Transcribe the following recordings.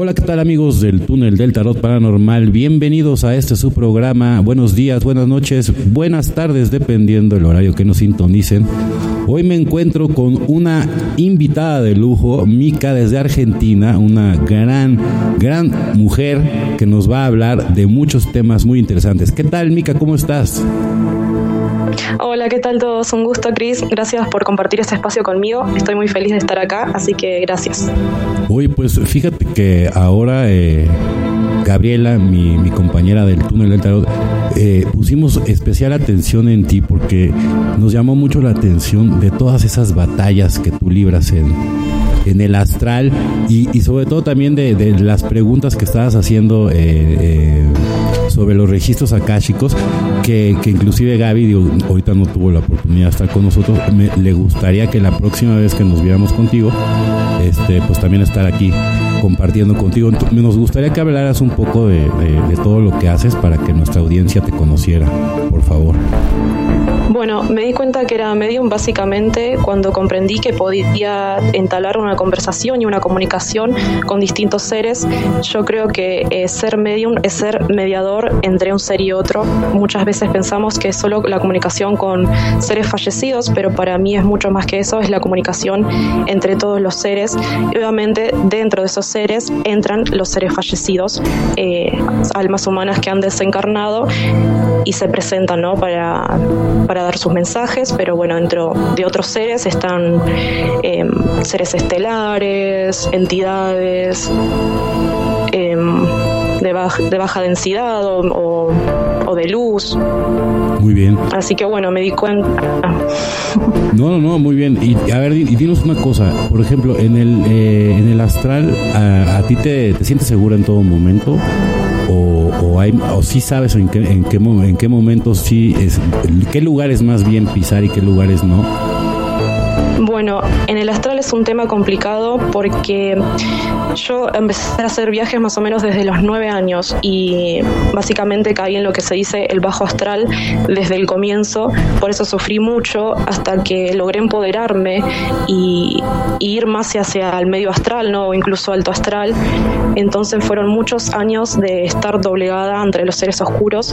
Hola, ¿qué tal amigos del túnel del tarot paranormal? Bienvenidos a este su programa. Buenos días, buenas noches, buenas tardes, dependiendo del horario que nos sintonicen. Hoy me encuentro con una invitada de lujo, Mica desde Argentina, una gran, gran mujer que nos va a hablar de muchos temas muy interesantes. ¿Qué tal, Mica? ¿Cómo estás? Hola, ¿qué tal todos? Un gusto, Cris. Gracias por compartir este espacio conmigo. Estoy muy feliz de estar acá, así que gracias. Oye, pues fíjate que ahora eh, Gabriela, mi, compañera del túnel del tarot, eh, pusimos especial atención en ti porque nos llamó mucho la atención de todas esas batallas que tú libras en, en el astral y, sobre todo también de, las preguntas que estabas haciendo eh, sobre los registros akáshicos que, que inclusive Gaby ahorita no tuvo la oportunidad de estar con nosotros me, le gustaría que la próxima vez que nos viéramos contigo este pues también estar aquí compartiendo contigo nos gustaría que hablaras un poco de, de todo lo que haces para que nuestra audiencia te conociera por favor bueno, me di cuenta que era medium básicamente cuando comprendí que podía entablar una conversación y una comunicación con distintos seres. Yo creo que eh, ser medium es ser mediador entre un ser y otro. Muchas veces pensamos que es solo la comunicación con seres fallecidos, pero para mí es mucho más que eso, es la comunicación entre todos los seres. Y obviamente dentro de esos seres entran los seres fallecidos, eh, almas humanas que han desencarnado y se presentan ¿no? para, para dar sus mensajes, pero bueno, dentro de otros seres están em, seres estelares, entidades em, de, de, baja densidad o, de luz. Muy bien. Así que bueno, me di cuenta. No, no, no, muy bien. Y a ver, y, dinos una cosa. Por ejemplo, en el, eh, en el astral, ¿a, ti te, te sientes segura en todo momento? o, o, hay, o sí sabes en qué, en qué, en qué momentos sí, es, qué lugares más bien pisar y qué lugares no? Bueno, en el astral es un tema complicado porque yo empecé a hacer viajes más o menos desde los nueve años y básicamente caí en lo que se dice el bajo astral desde el comienzo, por eso sufrí mucho hasta que logré empoderarme y, ir más hacia el medio astral, ¿no? o incluso alto astral. Entonces fueron muchos años de estar doblegada entre los seres oscuros.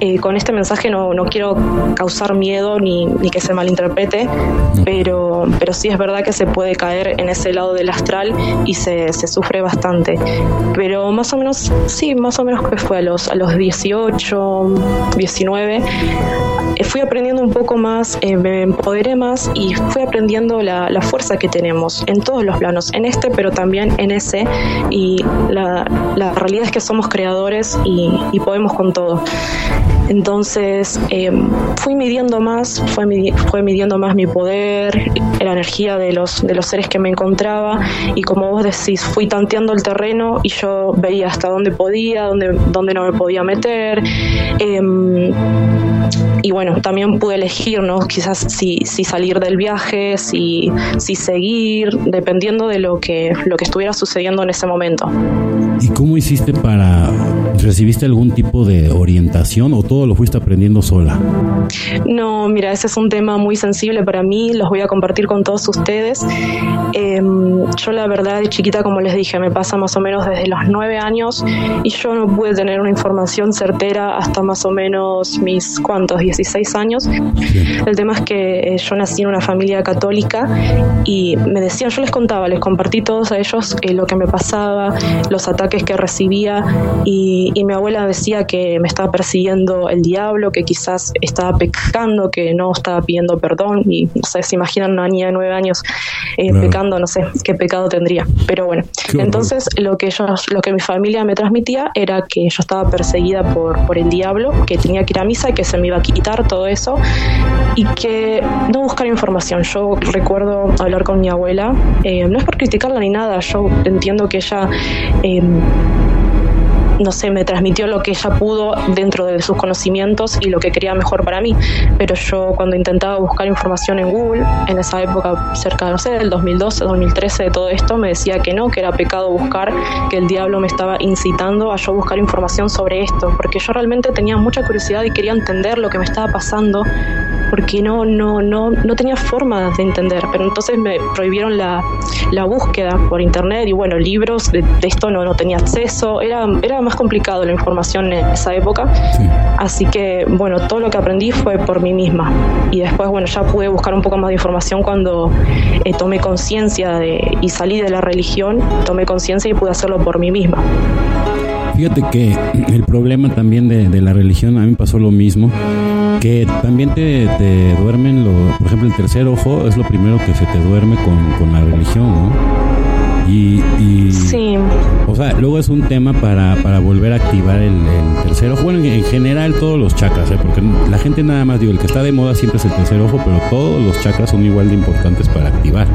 Eh, con este mensaje no, no quiero causar miedo ni, ni que se malinterprete, pero pero, sí es verdad que se puede caer en ese lado del astral y se, sufre bastante. Pero más o menos, sí, más o menos que fue a los, a los 18, 19, eh, fui aprendiendo un poco más, eh, me empoderé más y fui aprendiendo la, fuerza que tenemos en todos los planos, en este, pero también en ese. Y la, realidad es que somos creadores y, podemos con todo. Entonces eh, fui midiendo más, fue, fue midiendo más mi poder, la energía de los, de los seres que me encontraba y como vos decís, fui tanteando el terreno y yo veía hasta dónde podía, dónde, dónde no me podía meter. Em, y bueno, también pude elegir, ¿no? Quizás si, si salir del viaje, si, si seguir, dependiendo de lo que, lo que estuviera sucediendo en ese momento. ¿Y cómo hiciste para, recibiste algún tipo de orientación o todo lo fuiste aprendiendo sola? No, mira, ese es un tema muy sensible para mí, los voy a compartir con todos ustedes. Em, yo la verdad de chiquita, como les dije, me pasa más o menos desde los nueve años y yo no pude tener una información certera hasta más o menos mis cuantos, 16 años. El tema es que eh, yo nací en una familia católica y me decían, yo les contaba, les compartí todos a ellos eh, lo que me pasaba, los ataques que recibía y, y mi abuela decía que me estaba persiguiendo el diablo, que quizás estaba pecando, que no estaba pidiendo perdón y no sé, se imaginan una niña de nueve años eh, pecando, no sé qué pecado tendría. Pero bueno, entonces lo que yo, lo que mi familia me transmitía era que yo estaba perseguida por, por el diablo, que tenía que ir a misa y que se me iba a quitar todo eso y que no buscar información. Yo recuerdo hablar con mi abuela, eh, no es por criticarla ni nada, yo entiendo que ella... Eh, no sé, me transmitió lo que ella pudo dentro de sus conocimientos y lo que quería mejor para mí. Pero yo cuando intentaba buscar información en Google, en esa época cerca, no sé, del 2012, 2013, de todo esto, me decía que no, que era pecado buscar, que el diablo me estaba incitando a yo buscar información sobre esto, porque yo realmente tenía mucha curiosidad y quería entender lo que me estaba pasando, porque no, no, no, no tenía forma de entender. Pero entonces me prohibieron la, la búsqueda por internet y bueno, libros de, esto no, no tenía acceso, era, era más complicado la información en esa época. Así que bueno, todo lo que aprendí fue por mí misma. Y después, bueno, ya pude buscar un poco más de información cuando eh, tomé conciencia y salí de la religión, tomé conciencia y pude hacerlo por mí misma. Fíjate que el problema también de, la religión, a mí me pasó lo mismo, que también te, duermen, lo, por ejemplo, el tercer ojo es lo primero que se te duerme con, la religión, ¿no? Y, sí. o sea, luego es un tema para, para volver a activar el, tercer ojo. Bueno, en, general todos los chakras, ¿eh? porque la gente nada más digo, el que está de moda siempre es el tercer ojo, pero todos los chakras son igual de importantes para activar.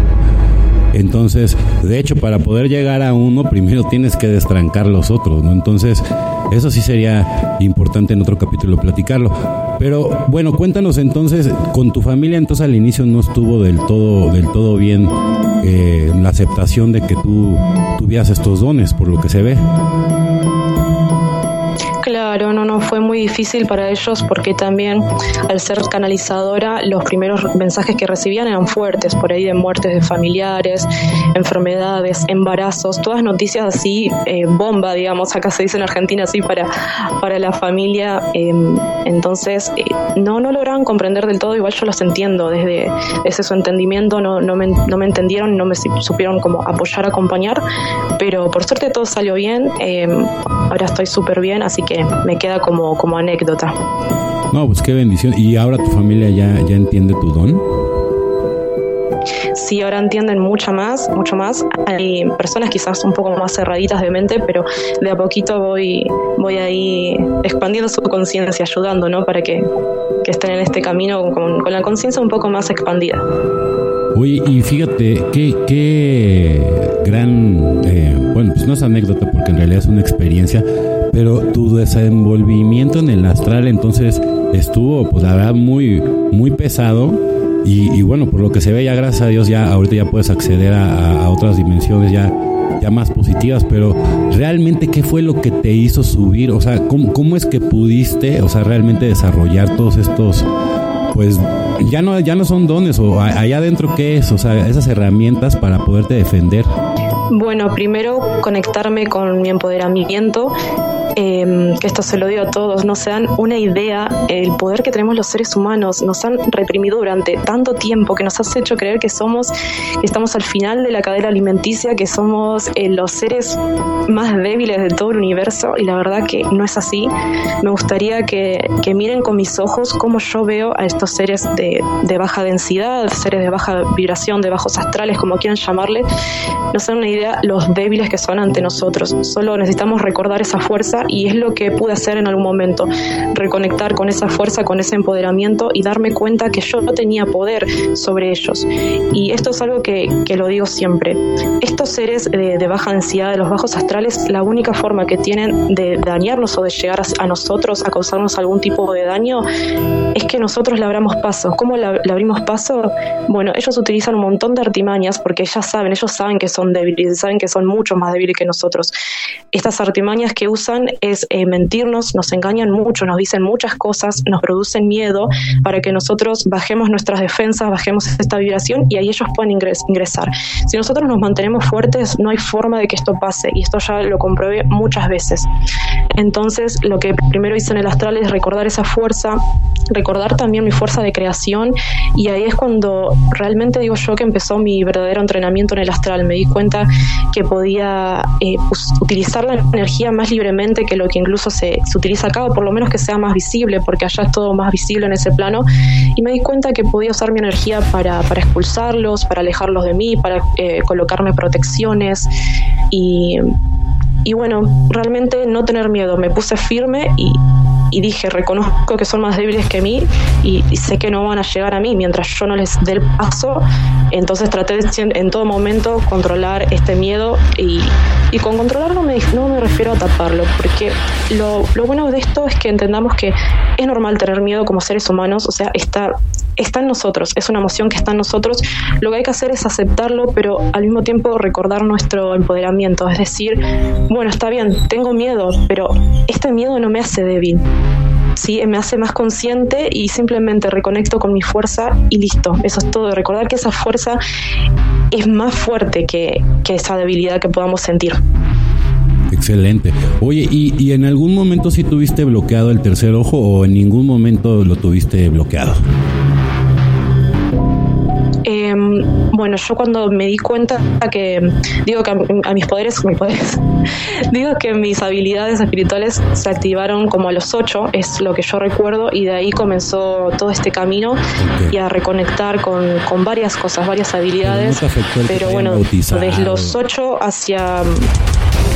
Entonces, de hecho, para poder llegar a uno, primero tienes que destrancar los otros, ¿no? Entonces, eso sí sería importante en otro capítulo platicarlo. Pero bueno, cuéntanos entonces, con tu familia entonces al inicio no estuvo del todo, del todo bien eh, la aceptación de que tú tuvieras estos dones, por lo que se ve. Claro, no, no, fue muy difícil para ellos porque también al ser canalizadora los primeros mensajes que recibían eran fuertes, por ahí de muertes de familiares, enfermedades, embarazos, todas noticias así, eh, bomba, digamos, acá se dice en Argentina así para, para la familia. Em, entonces, eh, no, no lograban comprender del todo, igual yo los entiendo, desde ese su entendimiento no, no, me, no me entendieron, no me supieron como apoyar, acompañar, pero por suerte todo salió bien, em, ahora estoy súper bien, así que me queda como, como anécdota. No, pues qué bendición. ¿Y ahora tu familia ya, ya entiende tu don? Sí, ahora entienden mucho más, mucho más. Hay personas quizás un poco más cerraditas de mente, pero de a poquito voy, voy ahí expandiendo su conciencia, ayudando, ¿no? Para que, estén en este camino con, la conciencia un poco más expandida. Oye, y fíjate, qué, qué gran, eh, bueno, pues no es anécdota porque en realidad es una experiencia pero tu desenvolvimiento en el astral entonces estuvo, pues la verdad, muy, muy pesado. Y, bueno, por lo que se ve ya, gracias a Dios, ya ahorita ya puedes acceder a, otras dimensiones ya, ya más positivas, pero realmente, ¿qué fue lo que te hizo subir? O sea, ¿cómo, cómo es que pudiste, o sea, realmente desarrollar todos estos, pues ya no, ya no son dones, o allá adentro, ¿qué es? O sea, esas herramientas para poderte defender. Bueno, primero conectarme con mi empoderamiento Em, que esto se lo digo a todos, no se dan una idea el poder que tenemos los seres humanos, nos han reprimido durante tanto tiempo que nos has hecho creer que somos, que estamos al final de la cadena alimenticia, que somos eh, los seres más débiles de todo el universo y la verdad que no es así. Me gustaría que, que miren con mis ojos cómo yo veo a estos seres de, de baja densidad, seres de baja vibración, de bajos astrales, como quieran llamarle, no se dan una idea los débiles que son ante nosotros. Solo necesitamos recordar esa fuerza y es lo que pude hacer en algún momento, reconectar con esa fuerza, con ese empoderamiento y darme cuenta que yo no tenía poder sobre ellos. Y esto es algo que, que lo digo siempre. Estos seres de, baja densidad, de los bajos astrales, la única forma que tienen de dañarnos o de llegar a, nosotros, a causarnos algún tipo de daño, es que nosotros le abramos paso. ¿Cómo le, abrimos paso? Bueno, ellos utilizan un montón de artimañas porque ya saben, ellos saben que son débiles, saben que son mucho más débiles que nosotros. Estas artimañas que usan es eh, mentirnos, nos engañan mucho, nos dicen muchas cosas, nos producen miedo para que nosotros bajemos nuestras defensas, bajemos esta vibración y ahí ellos pueden ingresar. Si nosotros nos mantenemos fuertes, no hay forma de que esto pase y esto ya lo comprobé muchas veces. Entonces, lo que primero hice en el astral es recordar esa fuerza, recordar también mi fuerza de creación y ahí es cuando realmente digo yo que empezó mi verdadero entrenamiento en el astral. Me di cuenta que podía eh, utilizar la energía más libremente que lo que incluso se, se, utiliza acá, o por lo menos que sea más visible, porque allá es todo más visible en ese plano. Y me di cuenta que podía usar mi energía para, para expulsarlos, para alejarlos de mí, para eh, colocarme protecciones y, y bueno, realmente no tener miedo. Me puse firme y y dije, reconozco que son más débiles que mí y, sé que no van a llegar a mí mientras yo no les dé el paso. Entonces traté de, en todo momento controlar este miedo y, y con controlar no me, no me refiero a taparlo, porque lo, lo bueno de esto es que entendamos que es normal tener miedo como seres humanos, o sea, está, está en nosotros, es una emoción que está en nosotros. Lo que hay que hacer es aceptarlo, pero al mismo tiempo recordar nuestro empoderamiento, es decir, bueno, está bien, tengo miedo, pero este miedo no me hace débil. ¿sí? me hace más consciente y simplemente reconecto con mi fuerza y listo, eso es todo. Recordar que esa fuerza es más fuerte que, que esa debilidad que podamos sentir. Excelente. Oye, ¿y, ¿y, en algún momento sí tuviste bloqueado el tercer ojo o en ningún momento lo tuviste bloqueado? Em, bueno, yo cuando me di cuenta que, digo que a, mis poderes, mis poderes, digo que mis habilidades espirituales se activaron como a los ocho, es lo que yo recuerdo, y de ahí comenzó todo este camino y a reconectar con, con varias cosas, varias habilidades. Pero, bueno, desde los ocho hacia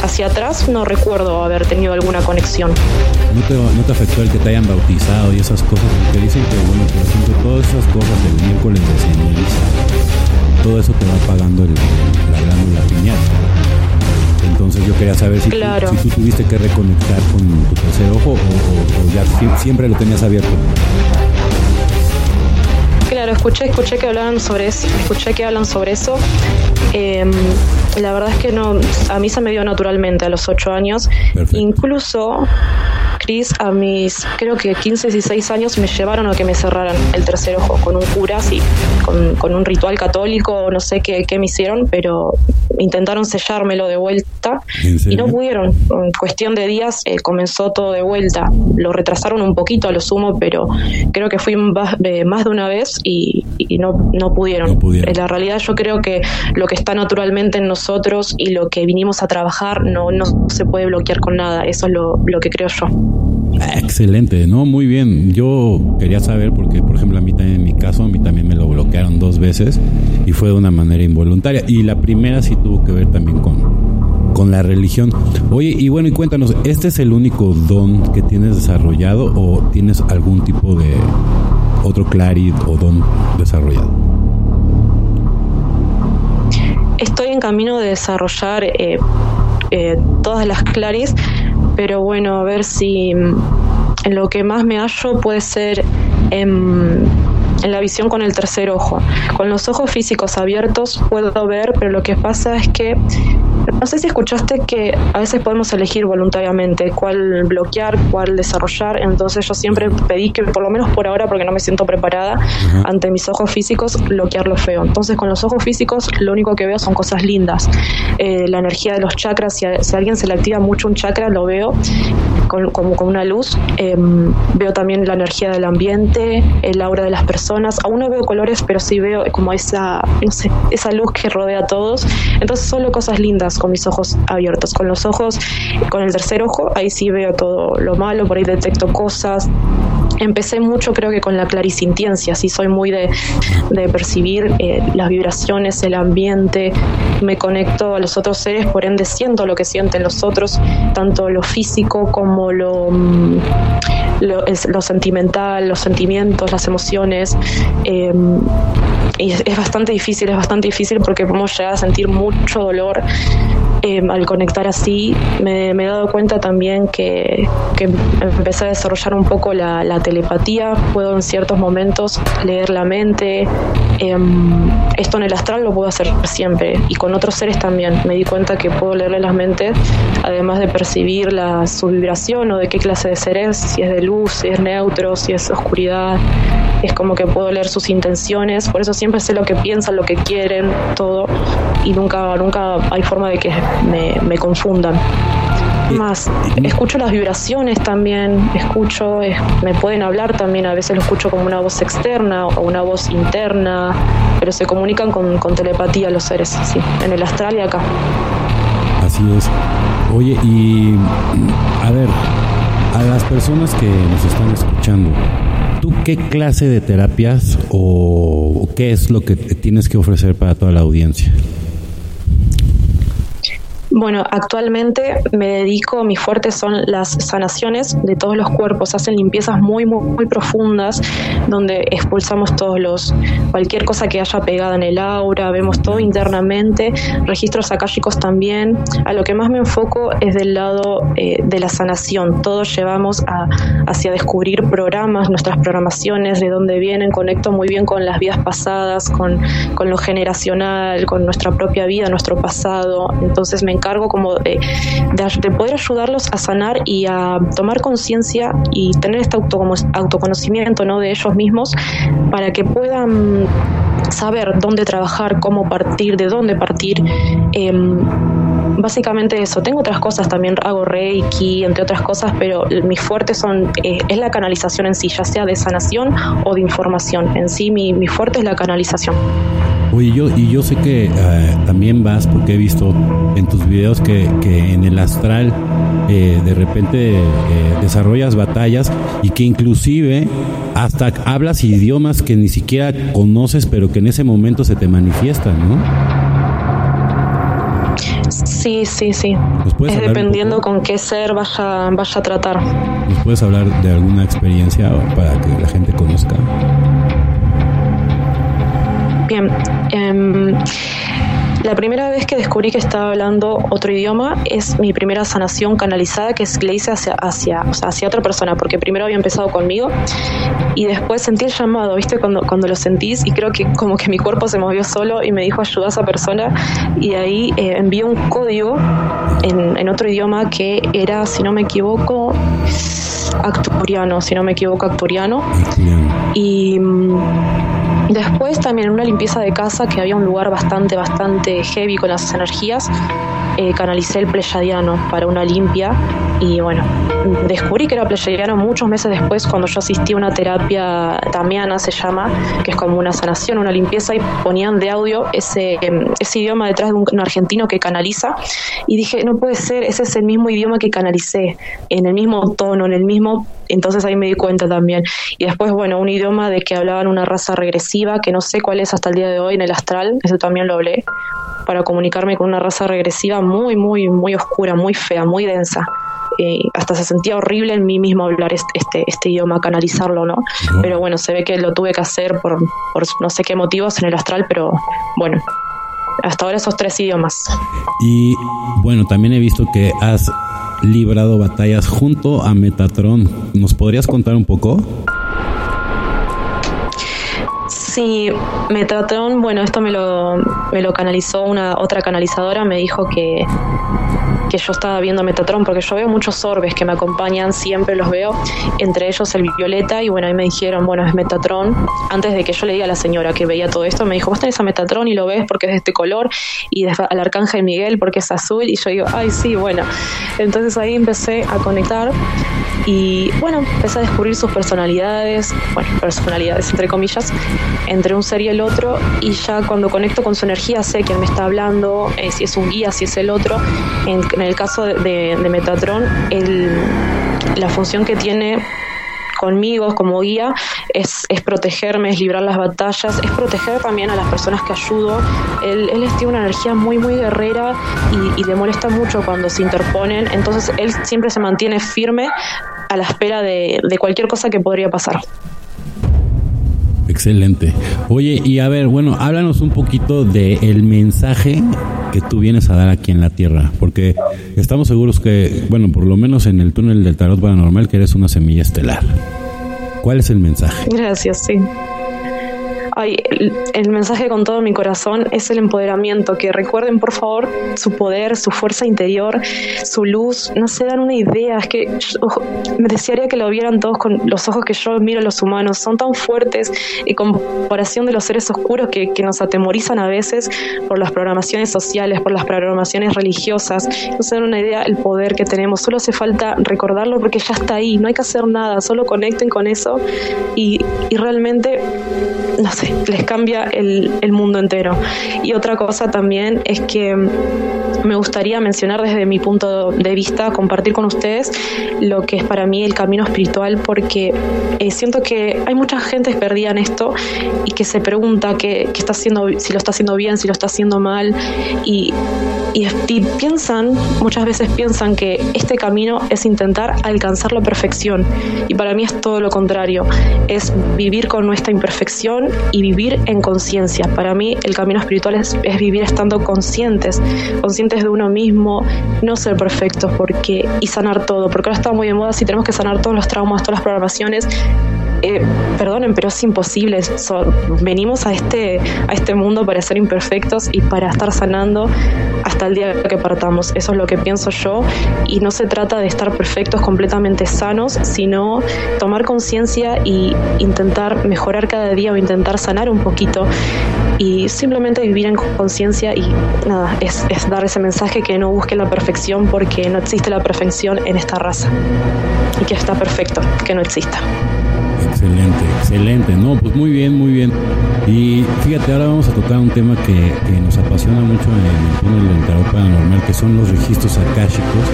hacia atrás no recuerdo haber tenido alguna conexión. ¿No te, ¿No te, afectó el que te hayan bautizado y esas cosas? Porque dicen que, bueno, por ejemplo, todas esas cosas del miércoles de ceniza, todo eso te va pagando el, la glándula piñata. Entonces yo quería saber si, tú, si, tú, tuviste que reconectar con tu tercer ojo o, o ya siempre lo tenías abierto. Claro, escuché, escuché que hablaban sobre eso, escuché que hablan sobre eso. Eh, la verdad es que no, a mí se me dio naturalmente a los ocho años. Incluso Cris, a mis creo que 15, 16 años me llevaron a que me cerraran el tercer ojo con un cura, sí, con, un ritual católico, no sé qué, qué, me hicieron, pero intentaron sellármelo de vuelta y no pudieron. En cuestión de días eh, comenzó todo de vuelta. Lo retrasaron un poquito a lo sumo, pero creo que fui más de una vez y, no, no, pudieron. En la realidad yo creo que lo que está naturalmente en nosotros y lo que vinimos a trabajar no, no se puede bloquear con nada. Eso es lo, lo que creo yo. Excelente, ¿no? Muy bien. Yo quería saber porque, por ejemplo, a mí también, en mi caso, a mí también me lo bloquearon dos veces y fue de una manera involuntaria. Y la primera sí tuvo que ver también con, con la religión. Oye, y bueno, y cuéntanos, ¿este es el único don que tienes desarrollado o tienes algún tipo de otro clarid o don desarrollado? Estoy en camino de desarrollar eh, eh, todas las claris pero bueno, a ver si mm, lo que más me hallo puede ser en, en, la visión con el tercer ojo. Con los ojos físicos abiertos puedo ver, pero lo que pasa es que no sé si escuchaste que a veces podemos elegir voluntariamente cuál bloquear, cuál desarrollar, entonces yo siempre pedí que por lo menos por ahora, porque no me siento preparada, ante mis ojos físicos, bloquear lo feo. Entonces con los ojos físicos lo único que veo son cosas lindas. Eh, la energía de los chakras, si a, alguien se le activa mucho un chakra, lo veo como con una luz. Em, veo también la energía del ambiente, el aura de las personas. Aún no veo colores, pero sí veo como esa, no sé, esa luz que rodea a todos. Entonces solo cosas lindas con mis ojos abiertos. Con los ojos, con el tercer ojo, ahí sí veo todo lo malo, por ahí detecto cosas. Empecé mucho creo que con la clarisintiencia, sí soy muy de, percibir eh, las vibraciones, el ambiente, me conecto a los otros seres, por ende siento lo que sienten los otros, tanto lo físico como lo, mm, lo, sentimental, los sentimientos, las emociones. Em, y es, bastante difícil, es bastante difícil porque podemos llegar a sentir mucho dolor em, al conectar así. Me, he dado cuenta también que, que, empecé a desarrollar un poco la, telepatía, puedo en ciertos momentos leer la mente. Em, esto en el astral lo puedo hacer siempre y con otros seres también. Me di cuenta que puedo leerle las mentes, además de percibir la, su vibración o de qué clase de ser es, si es de luz, si es neutro, si es oscuridad. Es como que puedo leer sus intenciones, por eso siempre sé lo que piensan, lo que quieren, todo, y nunca, nunca hay forma de que me, me confundan. Más, escucho las vibraciones también, escucho, me pueden hablar también, a veces lo escucho como una voz externa o una voz interna, pero se comunican con, con telepatía los seres, sí, en el astral y acá. Así es. Oye, y a ver, a las personas que nos están escuchando, ¿Tú qué clase de terapias o qué es lo que tienes que ofrecer para toda la audiencia? Bueno, actualmente me dedico, mis fuertes son las sanaciones de todos los cuerpos, hacen limpiezas muy, muy, muy profundas, donde expulsamos todos los, cualquier cosa que haya pegada en el aura, vemos todo internamente, registros akáshicos también. A lo que más me enfoco es del lado eh, de la sanación. Todos llevamos hacia descubrir programas, nuestras programaciones, de dónde vienen, conecto muy bien con las vidas pasadas, con, con lo generacional, con nuestra propia vida, nuestro pasado. Entonces me encargo como de, de, poder ayudarlos a sanar y a tomar conciencia y tener este autoconocimiento ¿no? de ellos mismos para que puedan saber dónde trabajar, cómo partir, de dónde partir. Em, básicamente eso. Tengo otras cosas también, hago reiki, entre otras cosas, pero mis fuertes son, eh, es la canalización en sí, ya sea de sanación o de información. En sí, mi, mi fuerte es la canalización. Oye, yo, y yo sé que eh, también vas, porque he visto en tus videos que, que en el astral eh, de repente desarrollas batallas y que inclusive hasta hablas idiomas que ni siquiera conoces, pero que en ese momento se te manifiestan, ¿no? Sí, sí, sí. Es dependiendo con qué ser vaya, vaya a tratar. ¿Nos puedes hablar de alguna experiencia para que la gente conozca? Bien. Eh, la primera vez que descubrí que estaba hablando otro idioma es mi primera sanación canalizada que le hice hacia, hacia, hacia otra persona, porque primero había empezado conmigo y después sentí el llamado, ¿viste? Cuando, cuando lo sentís y creo que como que mi cuerpo se movió solo y me dijo ayuda a esa persona y ahí eh, envió un código en, en otro idioma que era, si no me equivoco, acturiano, si no me equivoco, acturiano. Y mm, después también en una limpieza de casa que había un lugar bastante, bastante heavy con las energías, eh, canalicé el pleyadiano para una limpia y bueno, descubrí que era pleyadiano muchos meses después cuando yo asistí a una terapia tamiana se llama, que es como una sanación, una limpieza y ponían de audio ese, ese idioma detrás de un, argentino que canaliza y dije, no puede ser, ese es el mismo idioma que canalicé, en el mismo tono, en el mismo entonces ahí me di cuenta también. Y después, bueno, un idioma de que hablaban una raza regresiva, que no sé cuál es hasta el día de hoy en el astral, eso también lo hablé, para comunicarme con una raza regresiva muy, muy, muy oscura, muy fea, muy densa. hasta se sentía horrible en mí mismo hablar este, este, este idioma, canalizarlo, ¿no? Pero bueno, se ve que lo tuve que hacer por, por no sé qué motivos en el astral, pero bueno, hasta ahora esos tres idiomas. Y bueno, también he visto que has librado batallas junto a Metatron. ¿Nos podrías contar un poco? Sí, Metatron, bueno, esto me lo, me lo canalizó una otra canalizadora, me dijo que, que yo estaba viendo Metatron, porque yo veo muchos orbes que me acompañan, siempre los veo, entre ellos el Violeta, y bueno, ahí me dijeron, bueno, es Metatron. Antes de que yo le diga a la señora que veía todo esto, me dijo, vos tenés a Metatron y lo ves porque es de este color, y al Arcángel Miguel porque es azul, y yo digo, ay, sí, bueno. Entonces ahí empecé a conectar y bueno, empecé a descubrir sus personalidades, bueno, personalidades entre comillas, entre un ser y el otro y ya cuando conecto con su energía sé quién me está hablando, eh, si es un guía, si es el otro. En, el caso de, Metatron, la función que tiene conmigo como guía es, protegerme, es librar las batallas, es proteger también a las personas que ayudo. Él, él tiene una energía muy, muy guerrera y, le molesta mucho cuando se interponen, entonces él siempre se mantiene firme a la espera de cualquier cosa que podría pasar. Excelente. Oye, y a ver, bueno, háblanos un poquito del el mensaje que tú vienes a dar aquí en la Tierra, porque estamos seguros que, bueno, por lo menos en el túnel del tarot paranormal, que eres una semilla estelar. ¿Cuál es el mensaje? Gracias, sí. Ay, el, mensaje con todo mi corazón es el empoderamiento, que recuerden por favor su poder, su fuerza interior, su luz, no se dan una idea, es que me desearía que lo vieran todos con los ojos que yo miro a los humanos, son tan fuertes en comparación de los seres oscuros que, nos atemorizan a veces por las programaciones sociales, por las programaciones religiosas, no se dan una idea el poder que tenemos, solo hace falta recordarlo porque ya está ahí, no hay que hacer nada, solo conecten con eso y, y realmente no les cambia el, el mundo entero. Y otra cosa también es que me gustaría mencionar desde mi punto de vista, compartir con ustedes lo que es para mí el camino espiritual, porque eh, siento que hay mucha gente perdida en esto y que se pregunta que, está haciendo, si lo está haciendo bien, si lo está haciendo mal, y, y, piensan, muchas veces piensan que este camino es intentar alcanzar la perfección, y para mí es todo lo contrario, es vivir con nuestra imperfección y vivir en conciencia. Para mí el camino espiritual es, vivir estando conscientes, conscientes de uno mismo, no ser perfectos porque y sanar todo, porque ahora está muy de moda si tenemos que sanar todos los traumas, todas las programaciones. Eh, perdonen, pero es imposible. venimos a este, a este mundo para ser imperfectos y para estar sanando hasta el día que partamos. Eso es lo que pienso yo. Y no se trata de estar perfectos, completamente sanos, sino tomar conciencia y intentar mejorar cada día o intentar sanar un poquito y simplemente vivir en conciencia y nada, es, es, dar ese mensaje que no busque la perfección porque no existe la perfección en esta raza y que está perfecto, que no exista. Excelente, excelente, no, pues muy bien, muy bien. Y fíjate, ahora vamos a tocar un tema que, que nos apasiona mucho en el túnel del tarot paranormal, que son los registros akáshicos.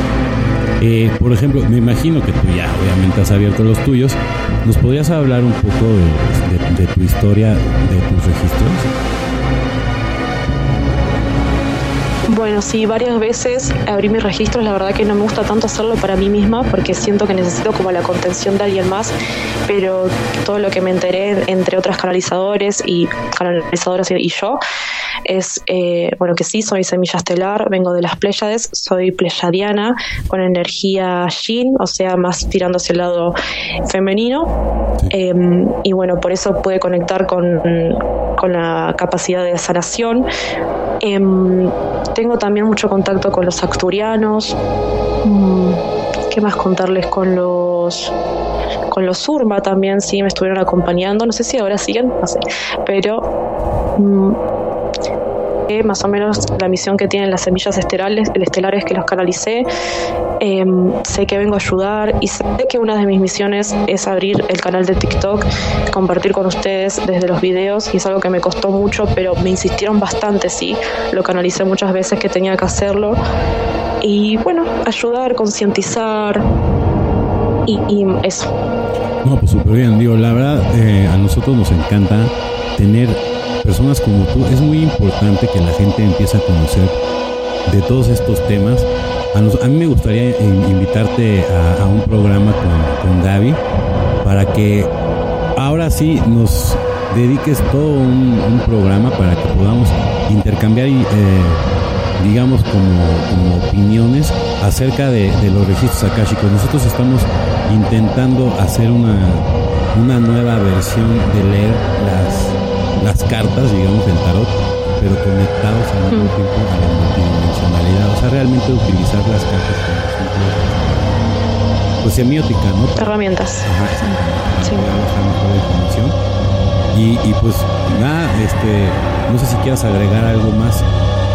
Eh, por ejemplo, me imagino que tú ya obviamente has abierto los tuyos. ¿Nos podrías hablar un poco de tu historia, de tus registros? Bueno, sí, varias veces abrí mis registros, la verdad que no me gusta tanto hacerlo para mí misma porque siento que necesito como la contención de alguien más, pero todo lo que me enteré entre otras canalizadores y canalizadoras y yo es, eh, bueno, que sí, soy semilla estelar, vengo de las Pléyades, soy pleyadiana con energía yin, o sea, más tirando hacia el lado femenino, em, y bueno, por eso pude conectar con, con la capacidad de sanación. Em, tengo también mucho contacto con los acturianos. Mm, ¿Qué más contarles con los con los Surma también? Sí, me estuvieron acompañando. No sé si ahora siguen, no sé. Pero más o menos la misión que tienen las semillas estelares, el estelares que los canalicé. Em, sé que vengo a ayudar y sé que una de mis misiones es abrir el canal de TikTok, compartir con ustedes desde los videos y es algo que me costó mucho, pero me insistieron bastante, sí, lo canalicé muchas veces que tenía que hacerlo. Y bueno, ayudar, concientizar y, eso. No, pues súper bien, digo, la verdad, eh, a nosotros nos encanta tener personas como tú, es muy importante que la gente empiece a conocer de todos estos temas. A, mí me gustaría invitarte a, un programa con, Gaby para que ahora sí nos dediques todo un, programa para que podamos intercambiar eh, digamos como, opiniones acerca de, los registros akáshicos. Nosotros estamos intentando hacer una, una nueva versión de leer las las cartas, digamos, del tarot, pero conectados al mismo tiempo a la multidimensionalidad. O sea, realmente utilizar las cartas como pues semiótica, ¿no? Herramientas. Ajá, sí. mejor. Y, y pues nada, este, no sé si quieras agregar algo más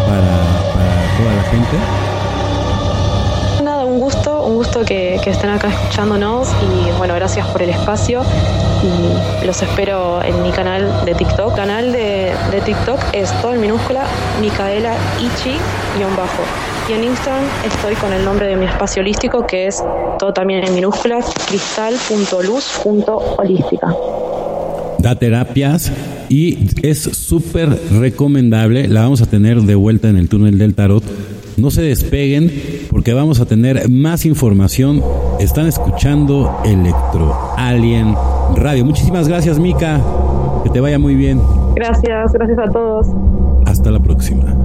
para, para toda la gente un gusto que, estén acá escuchándonos y bueno, gracias por el espacio y los espero en mi canal de TikTok. Canal de, TikTok es todo en minúscula, Micaela Ichi-bajo. Y en Instagram estoy con el nombre de mi espacio holístico que es todo también en minúscula, cristal.luz.holística. Da terapias y es súper recomendable. La vamos a tener de vuelta en el túnel del tarot no se despeguen porque vamos a tener más información. Están escuchando Electro Alien Radio. Muchísimas gracias, Mica. Que te vaya muy bien. Gracias, gracias a todos. Hasta la próxima.